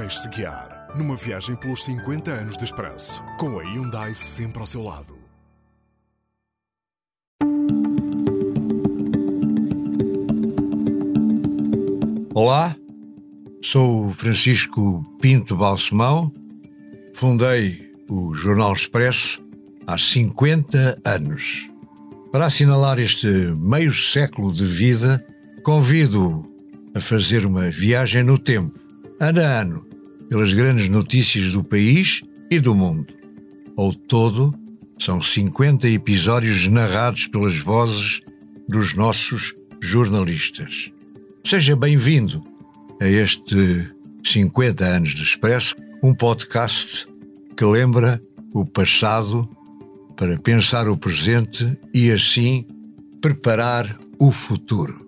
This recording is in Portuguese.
Deixe-se guiar numa viagem pelos 50 anos de Expresso, com a Hyundai sempre ao seu lado. Olá, sou Francisco Pinto Balsemão, fundei o Jornal Expresso há 50 anos. Para assinalar este meio século de vida, convido a fazer uma viagem no tempo, ano a ano, pelas grandes notícias do país e do mundo. Ao todo, são 50 episódios narrados pelas vozes dos nossos jornalistas. Seja bem-vindo a este 50 anos de Expresso, um podcast que lembra o passado para pensar o presente e assim preparar o futuro.